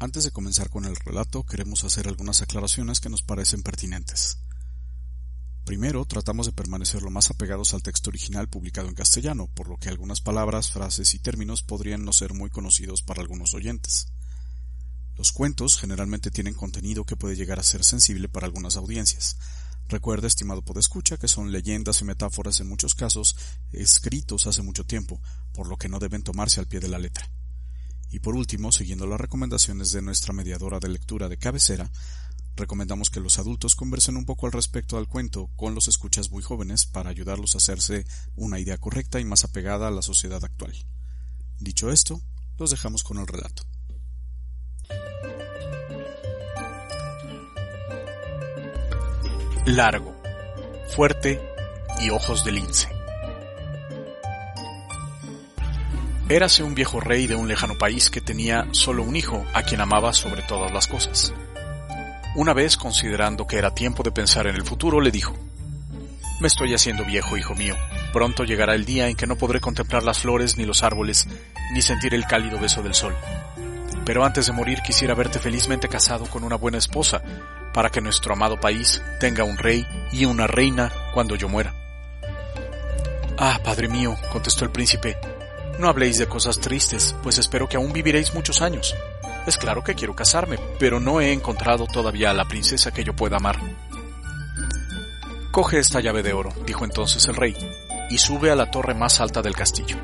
Antes de comenzar con el relato, queremos hacer algunas aclaraciones que nos parecen pertinentes. Primero, tratamos de permanecer lo más apegados al texto original publicado en castellano, por lo que algunas palabras, frases y términos podrían no ser muy conocidos para algunos oyentes. Los cuentos generalmente tienen contenido que puede llegar a ser sensible para algunas audiencias. Recuerda, estimado podescucha, que son leyendas y metáforas en muchos casos escritos hace mucho tiempo, por lo que no deben tomarse al pie de la letra. Y por último, siguiendo las recomendaciones de nuestra mediadora de lectura de cabecera, recomendamos que los adultos conversen un poco al respecto al cuento con los escuchas muy jóvenes para ayudarlos a hacerse una idea correcta y más apegada a la sociedad actual. Dicho esto, los dejamos con el relato. Largo, fuerte y ojos de lince. Érase un viejo rey de un lejano país que tenía solo un hijo a quien amaba sobre todas las cosas. Una vez, considerando que era tiempo de pensar en el futuro, le dijo, Me estoy haciendo viejo, hijo mío. Pronto llegará el día en que no podré contemplar las flores ni los árboles, ni sentir el cálido beso del sol. Pero antes de morir quisiera verte felizmente casado con una buena esposa, para que nuestro amado país tenga un rey y una reina cuando yo muera. Ah, padre mío, contestó el príncipe, no habléis de cosas tristes, pues espero que aún viviréis muchos años. Es claro que quiero casarme, pero no he encontrado todavía a la princesa que yo pueda amar. Coge esta llave de oro, dijo entonces el rey, y sube a la torre más alta del castillo.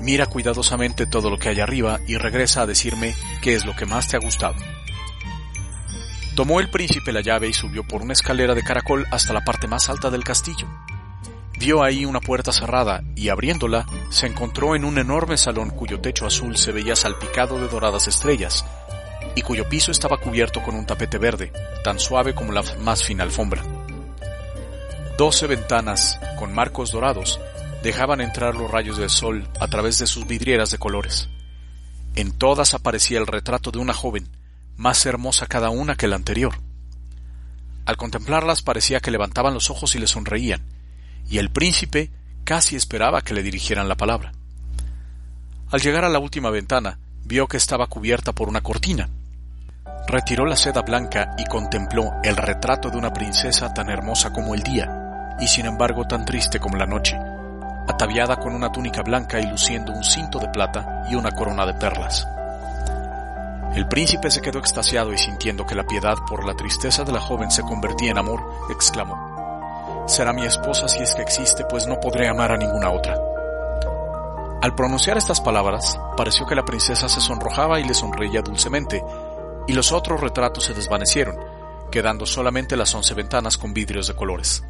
Mira cuidadosamente todo lo que hay arriba y regresa a decirme qué es lo que más te ha gustado. Tomó el príncipe la llave y subió por una escalera de caracol hasta la parte más alta del castillo. Vio ahí una puerta cerrada y abriéndola se encontró en un enorme salón cuyo techo azul se veía salpicado de doradas estrellas y cuyo piso estaba cubierto con un tapete verde, tan suave como la más fina alfombra. Doce ventanas con marcos dorados dejaban entrar los rayos del sol a través de sus vidrieras de colores. En todas aparecía el retrato de una joven, más hermosa cada una que la anterior. Al contemplarlas parecía que levantaban los ojos y le sonreían, y el príncipe casi esperaba que le dirigieran la palabra. Al llegar a la última ventana, vio que estaba cubierta por una cortina. Retiró la seda blanca y contempló el retrato de una princesa tan hermosa como el día, y sin embargo tan triste como la noche, ataviada con una túnica blanca y luciendo un cinto de plata y una corona de perlas. El príncipe se quedó extasiado y sintiendo que la piedad por la tristeza de la joven se convertía en amor, exclamó será mi esposa si es que existe, pues no podré amar a ninguna otra. Al pronunciar estas palabras, pareció que la princesa se sonrojaba y le sonreía dulcemente, y los otros retratos se desvanecieron, quedando solamente las once ventanas con vidrios de colores.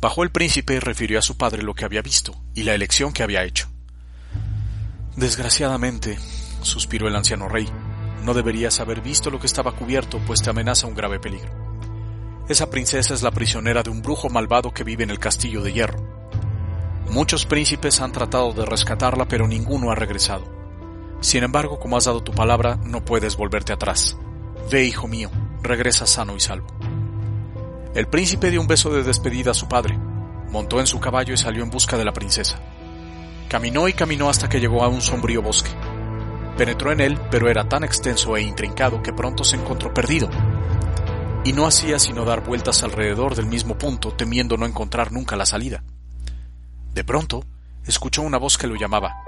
Bajó el príncipe y refirió a su padre lo que había visto y la elección que había hecho. Desgraciadamente, suspiró el anciano rey, no deberías haber visto lo que estaba cubierto, pues te amenaza un grave peligro. Esa princesa es la prisionera de un brujo malvado que vive en el castillo de hierro. Muchos príncipes han tratado de rescatarla, pero ninguno ha regresado. Sin embargo, como has dado tu palabra, no puedes volverte atrás. Ve, hijo mío, regresa sano y salvo. El príncipe dio un beso de despedida a su padre, montó en su caballo y salió en busca de la princesa. Caminó y caminó hasta que llegó a un sombrío bosque. Penetró en él, pero era tan extenso e intrincado que pronto se encontró perdido y no hacía sino dar vueltas alrededor del mismo punto, temiendo no encontrar nunca la salida. De pronto, escuchó una voz que lo llamaba.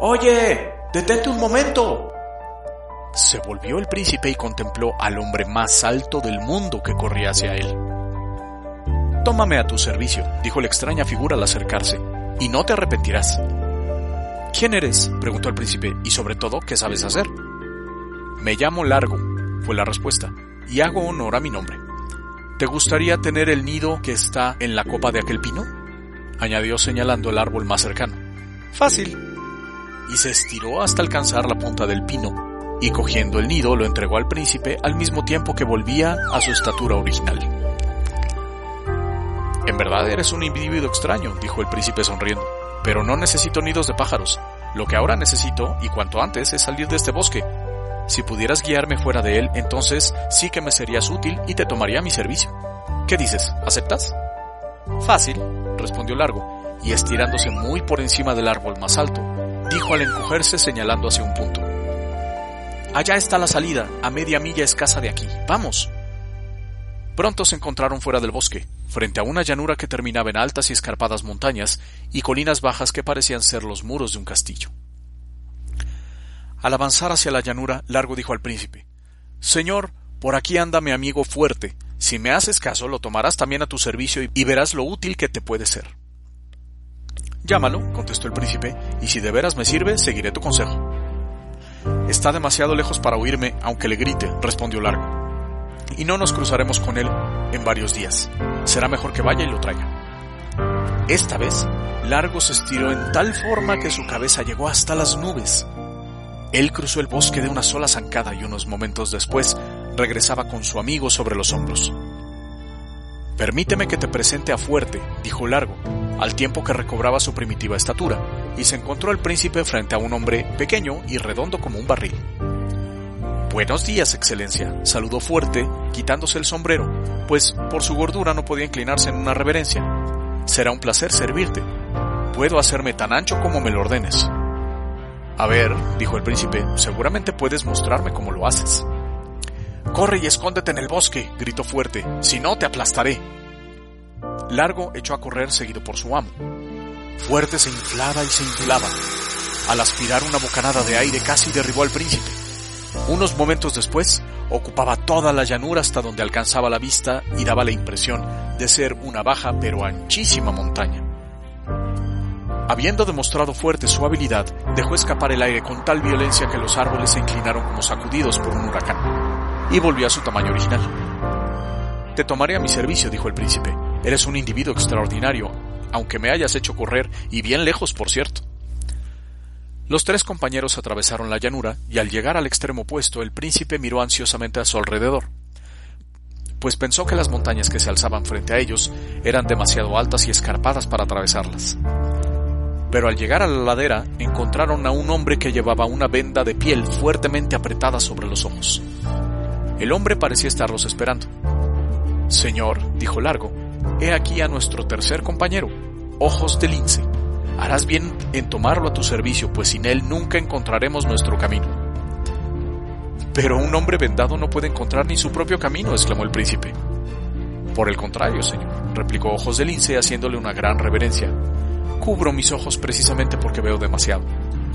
Oye, detente un momento. Se volvió el príncipe y contempló al hombre más alto del mundo que corría hacia él. Tómame a tu servicio, dijo la extraña figura al acercarse, y no te arrepentirás. ¿Quién eres? preguntó el príncipe, y sobre todo, ¿qué sabes hacer? Me llamo Largo, fue la respuesta y hago honor a mi nombre. ¿Te gustaría tener el nido que está en la copa de aquel pino? añadió señalando el árbol más cercano. Fácil. Y se estiró hasta alcanzar la punta del pino, y cogiendo el nido lo entregó al príncipe al mismo tiempo que volvía a su estatura original. En verdad eres un individuo extraño, dijo el príncipe sonriendo, pero no necesito nidos de pájaros. Lo que ahora necesito, y cuanto antes, es salir de este bosque, si pudieras guiarme fuera de él, entonces sí que me serías útil y te tomaría mi servicio. ¿Qué dices? ¿Aceptas? Fácil, respondió Largo, y estirándose muy por encima del árbol más alto, dijo al encogerse señalando hacia un punto. Allá está la salida, a media milla escasa de aquí. Vamos. Pronto se encontraron fuera del bosque, frente a una llanura que terminaba en altas y escarpadas montañas y colinas bajas que parecían ser los muros de un castillo. Al avanzar hacia la llanura, Largo dijo al príncipe Señor, por aquí anda mi amigo fuerte. Si me haces caso, lo tomarás también a tu servicio y verás lo útil que te puede ser. Llámalo, contestó el príncipe, y si de veras me sirve, seguiré tu consejo. Está demasiado lejos para oírme, aunque le grite, respondió Largo y no nos cruzaremos con él en varios días. Será mejor que vaya y lo traiga. Esta vez, Largo se estiró en tal forma que su cabeza llegó hasta las nubes. Él cruzó el bosque de una sola zancada y unos momentos después regresaba con su amigo sobre los hombros. Permíteme que te presente a Fuerte, dijo Largo, al tiempo que recobraba su primitiva estatura, y se encontró el príncipe frente a un hombre pequeño y redondo como un barril. Buenos días, Excelencia, saludó fuerte, quitándose el sombrero, pues por su gordura no podía inclinarse en una reverencia. Será un placer servirte. Puedo hacerme tan ancho como me lo ordenes. A ver, dijo el príncipe, seguramente puedes mostrarme cómo lo haces. Corre y escóndete en el bosque, gritó fuerte, si no te aplastaré. Largo echó a correr seguido por su amo. Fuerte se inflaba y se inflaba. Al aspirar una bocanada de aire casi derribó al príncipe. Unos momentos después, ocupaba toda la llanura hasta donde alcanzaba la vista y daba la impresión de ser una baja pero anchísima montaña. Habiendo demostrado fuerte su habilidad, dejó escapar el aire con tal violencia que los árboles se inclinaron como sacudidos por un huracán, y volvió a su tamaño original. Te tomaré a mi servicio, dijo el príncipe. Eres un individuo extraordinario, aunque me hayas hecho correr, y bien lejos, por cierto. Los tres compañeros atravesaron la llanura y al llegar al extremo opuesto el príncipe miró ansiosamente a su alrededor, pues pensó que las montañas que se alzaban frente a ellos eran demasiado altas y escarpadas para atravesarlas. Pero al llegar a la ladera encontraron a un hombre que llevaba una venda de piel fuertemente apretada sobre los ojos. El hombre parecía estarlos esperando. Señor, dijo Largo, he aquí a nuestro tercer compañero, Ojos de Lince. Harás bien en tomarlo a tu servicio, pues sin él nunca encontraremos nuestro camino. Pero un hombre vendado no puede encontrar ni su propio camino, exclamó el príncipe. Por el contrario, señor, replicó Ojos de Lince haciéndole una gran reverencia. Cubro mis ojos precisamente porque veo demasiado.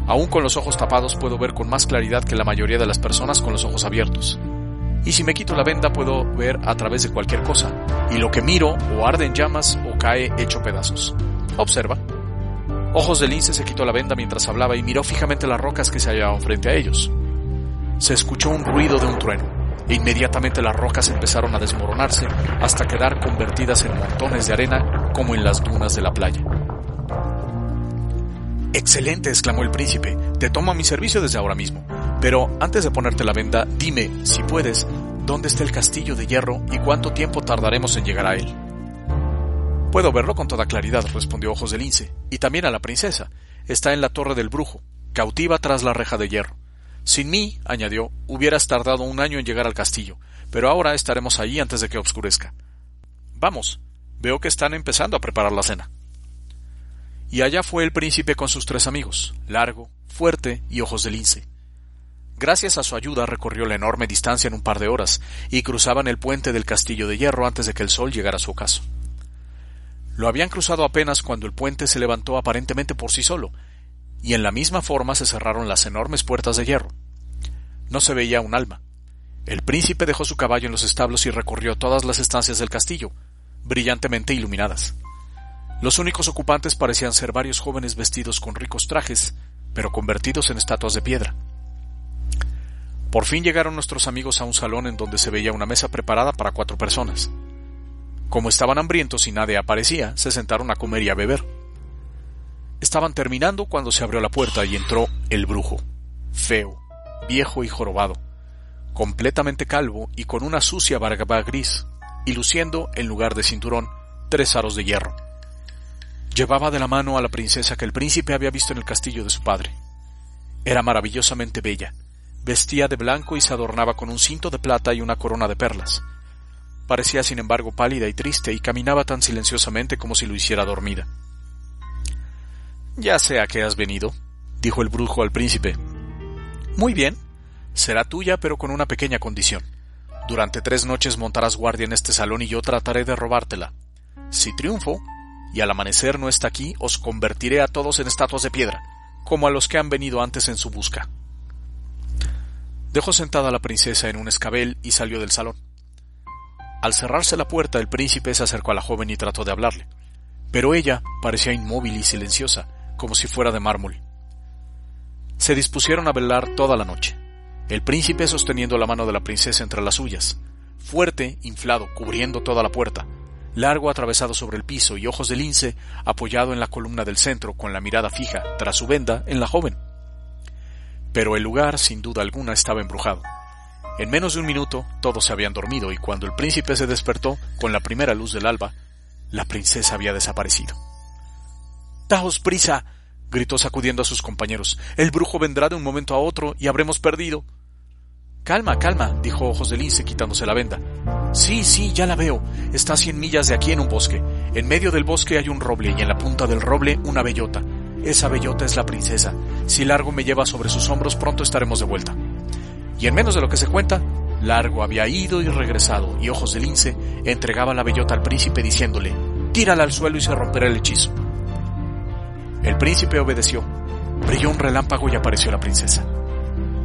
Aún con los ojos tapados puedo ver con más claridad que la mayoría de las personas con los ojos abiertos. Y si me quito la venda puedo ver a través de cualquier cosa, y lo que miro o arde en llamas o cae hecho pedazos. Observa. Ojos de lince se quitó la venda mientras hablaba y miró fijamente las rocas que se hallaban frente a ellos. Se escuchó un ruido de un trueno, e inmediatamente las rocas empezaron a desmoronarse hasta quedar convertidas en montones de arena como en las dunas de la playa. Excelente, exclamó el príncipe, te tomo a mi servicio desde ahora mismo. Pero antes de ponerte la venda, dime, si puedes, dónde está el castillo de hierro y cuánto tiempo tardaremos en llegar a él. Puedo verlo con toda claridad, respondió Ojos de Lince, y también a la princesa. Está en la torre del brujo, cautiva tras la reja de hierro. Sin mí, añadió, hubieras tardado un año en llegar al castillo, pero ahora estaremos allí antes de que oscurezca. Vamos, veo que están empezando a preparar la cena. Y allá fue el príncipe con sus tres amigos, Largo, Fuerte y Ojos de Lince. Gracias a su ayuda recorrió la enorme distancia en un par de horas, y cruzaban el puente del castillo de hierro antes de que el sol llegara a su ocaso. Lo habían cruzado apenas cuando el puente se levantó aparentemente por sí solo, y en la misma forma se cerraron las enormes puertas de hierro. No se veía un alma. El príncipe dejó su caballo en los establos y recorrió todas las estancias del castillo, brillantemente iluminadas. Los únicos ocupantes parecían ser varios jóvenes vestidos con ricos trajes, pero convertidos en estatuas de piedra. Por fin llegaron nuestros amigos a un salón en donde se veía una mesa preparada para cuatro personas. Como estaban hambrientos y nadie aparecía, se sentaron a comer y a beber. Estaban terminando cuando se abrió la puerta y entró el brujo, feo, viejo y jorobado, completamente calvo y con una sucia barba gris, y luciendo, en lugar de cinturón, tres aros de hierro. Llevaba de la mano a la princesa que el príncipe había visto en el castillo de su padre. Era maravillosamente bella, vestía de blanco y se adornaba con un cinto de plata y una corona de perlas, Parecía, sin embargo, pálida y triste y caminaba tan silenciosamente como si lo hiciera dormida. Ya sé a qué has venido, dijo el brujo al príncipe. Muy bien. Será tuya, pero con una pequeña condición. Durante tres noches montarás guardia en este salón y yo trataré de robártela. Si triunfo, y al amanecer no está aquí, os convertiré a todos en estatuas de piedra, como a los que han venido antes en su busca. Dejó sentada a la princesa en un escabel y salió del salón. Al cerrarse la puerta, el príncipe se acercó a la joven y trató de hablarle, pero ella parecía inmóvil y silenciosa, como si fuera de mármol. Se dispusieron a velar toda la noche, el príncipe sosteniendo la mano de la princesa entre las suyas, fuerte, inflado, cubriendo toda la puerta, largo atravesado sobre el piso y ojos de lince apoyado en la columna del centro con la mirada fija, tras su venda, en la joven. Pero el lugar, sin duda alguna, estaba embrujado. En menos de un minuto todos se habían dormido y cuando el príncipe se despertó con la primera luz del alba, la princesa había desaparecido. Daos prisa. gritó sacudiendo a sus compañeros. El brujo vendrá de un momento a otro y habremos perdido. Calma, calma, dijo Ojos de Lince quitándose la venda. Sí, sí, ya la veo. Está a cien millas de aquí en un bosque. En medio del bosque hay un roble y en la punta del roble una bellota. Esa bellota es la princesa. Si Largo me lleva sobre sus hombros, pronto estaremos de vuelta y en menos de lo que se cuenta, Largo había ido y regresado, y Ojos de Lince entregaba la bellota al príncipe diciéndole, tírala al suelo y se romperá el hechizo. El príncipe obedeció. Brilló un relámpago y apareció la princesa.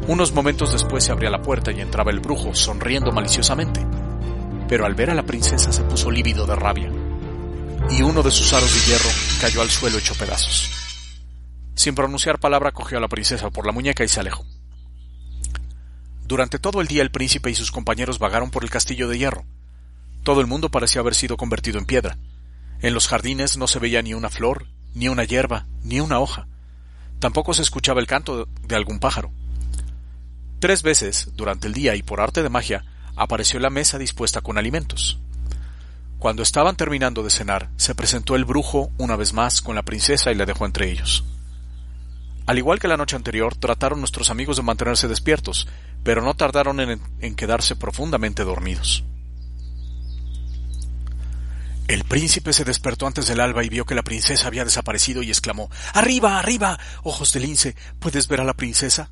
Unos momentos después se abría la puerta y entraba el brujo, sonriendo maliciosamente. Pero al ver a la princesa se puso lívido de rabia, y uno de sus aros de hierro cayó al suelo hecho pedazos. Sin pronunciar palabra cogió a la princesa por la muñeca y se alejó. Durante todo el día el príncipe y sus compañeros vagaron por el castillo de hierro. Todo el mundo parecía haber sido convertido en piedra. En los jardines no se veía ni una flor, ni una hierba, ni una hoja. Tampoco se escuchaba el canto de algún pájaro. Tres veces, durante el día y por arte de magia, apareció la mesa dispuesta con alimentos. Cuando estaban terminando de cenar, se presentó el brujo una vez más con la princesa y la dejó entre ellos. Al igual que la noche anterior, trataron nuestros amigos de mantenerse despiertos, pero no tardaron en, quedarse profundamente dormidos. El príncipe se despertó antes del alba y vio que la princesa había desaparecido y exclamó Arriba, arriba. Ojos de lince, ¿puedes ver a la princesa?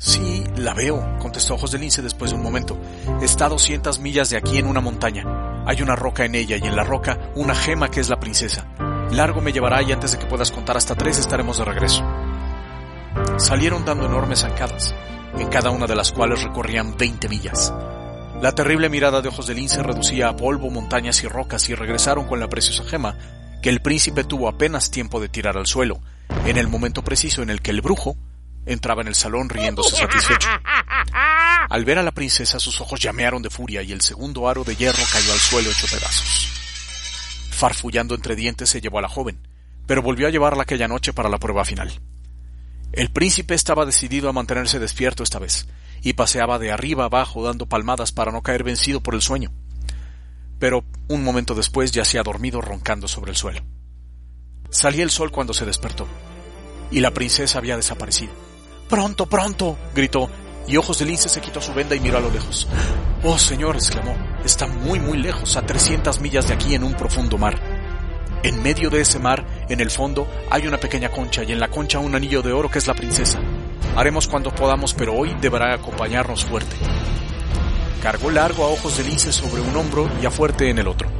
Sí, la veo, contestó Ojos de Lince después de un momento. Está a doscientas millas de aquí en una montaña. Hay una roca en ella y en la roca una gema que es la princesa. Largo me llevará y antes de que puedas contar hasta tres estaremos de regreso. Salieron dando enormes zancadas en cada una de las cuales recorrían veinte millas. La terrible mirada de ojos de lince reducía a polvo montañas y rocas y regresaron con la preciosa gema que el príncipe tuvo apenas tiempo de tirar al suelo, en el momento preciso en el que el brujo entraba en el salón riéndose satisfecho. Al ver a la princesa sus ojos llamearon de furia y el segundo aro de hierro cayó al suelo hecho pedazos. Farfullando entre dientes se llevó a la joven, pero volvió a llevarla aquella noche para la prueba final. El príncipe estaba decidido a mantenerse despierto esta vez, y paseaba de arriba abajo dando palmadas para no caer vencido por el sueño. Pero un momento después yacía dormido roncando sobre el suelo. Salía el sol cuando se despertó, y la princesa había desaparecido. Pronto, pronto, gritó, y Ojos de Lince se quitó su venda y miró a lo lejos. Oh, señor, exclamó, está muy, muy lejos, a trescientas millas de aquí en un profundo mar. En medio de ese mar, en el fondo, hay una pequeña concha y en la concha un anillo de oro que es la princesa. Haremos cuando podamos, pero hoy deberá acompañarnos fuerte. Cargó largo a ojos de lince sobre un hombro y a fuerte en el otro.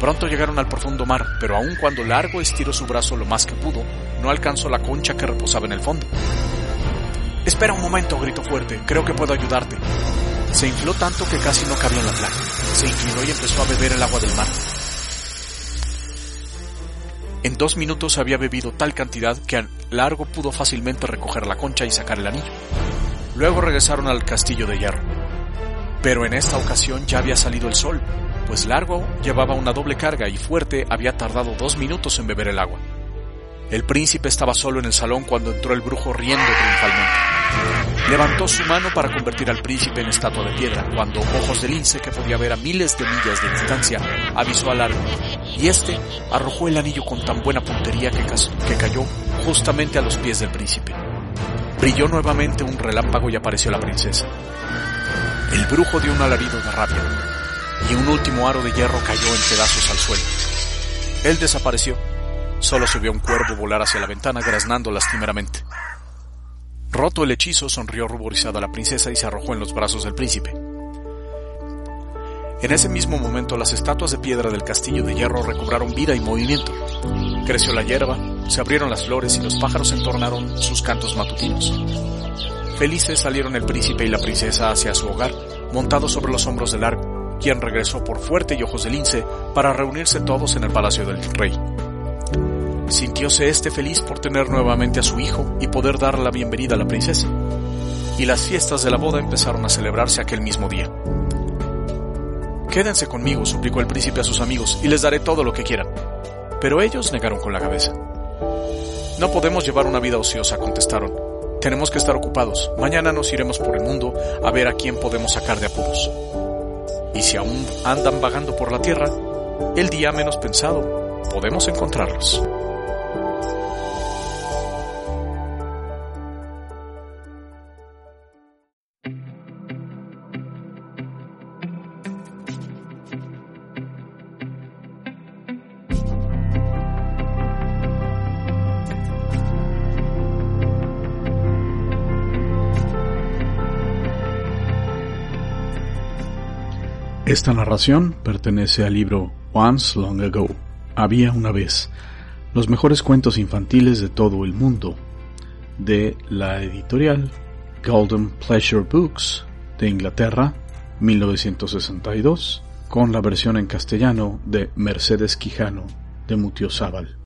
Pronto llegaron al profundo mar, pero aun cuando largo estiró su brazo lo más que pudo, no alcanzó la concha que reposaba en el fondo. Espera un momento, gritó fuerte, creo que puedo ayudarte. Se infló tanto que casi no cabía en la playa. Se inclinó y empezó a beber el agua del mar. En dos minutos había bebido tal cantidad que Largo pudo fácilmente recoger la concha y sacar el anillo. Luego regresaron al castillo de hierro. Pero en esta ocasión ya había salido el sol, pues Largo llevaba una doble carga y Fuerte había tardado dos minutos en beber el agua. El príncipe estaba solo en el salón cuando entró el brujo riendo triunfalmente. Levantó su mano para convertir al príncipe en estatua de piedra, cuando Ojos de Lince, que podía ver a miles de millas de distancia, avisó a Largo, y este arrojó el anillo con tan buena puntería que, que cayó justamente a los pies del príncipe. Brilló nuevamente un relámpago y apareció la princesa. El brujo dio un alarido de rabia, y un último aro de hierro cayó en pedazos al suelo. Él desapareció Solo se vio un cuervo volar hacia la ventana graznando lastimeramente. Roto el hechizo, sonrió ruborizada la princesa y se arrojó en los brazos del príncipe. En ese mismo momento las estatuas de piedra del castillo de hierro recobraron vida y movimiento. Creció la hierba, se abrieron las flores y los pájaros entornaron sus cantos matutinos. Felices salieron el príncipe y la princesa hacia su hogar, montados sobre los hombros del arco, quien regresó por fuerte y ojos de lince para reunirse todos en el palacio del rey. Sintióse este feliz por tener nuevamente a su hijo y poder dar la bienvenida a la princesa. Y las fiestas de la boda empezaron a celebrarse aquel mismo día. Quédense conmigo, suplicó el príncipe a sus amigos, y les daré todo lo que quieran. Pero ellos negaron con la cabeza. No podemos llevar una vida ociosa, contestaron. Tenemos que estar ocupados. Mañana nos iremos por el mundo a ver a quién podemos sacar de apuros. Y si aún andan vagando por la tierra, el día menos pensado, podemos encontrarlos. Esta narración pertenece al libro Once Long Ago, Había una vez, los mejores cuentos infantiles de todo el mundo, de la editorial Golden Pleasure Books de Inglaterra, 1962, con la versión en castellano de Mercedes Quijano de Mutiozábal.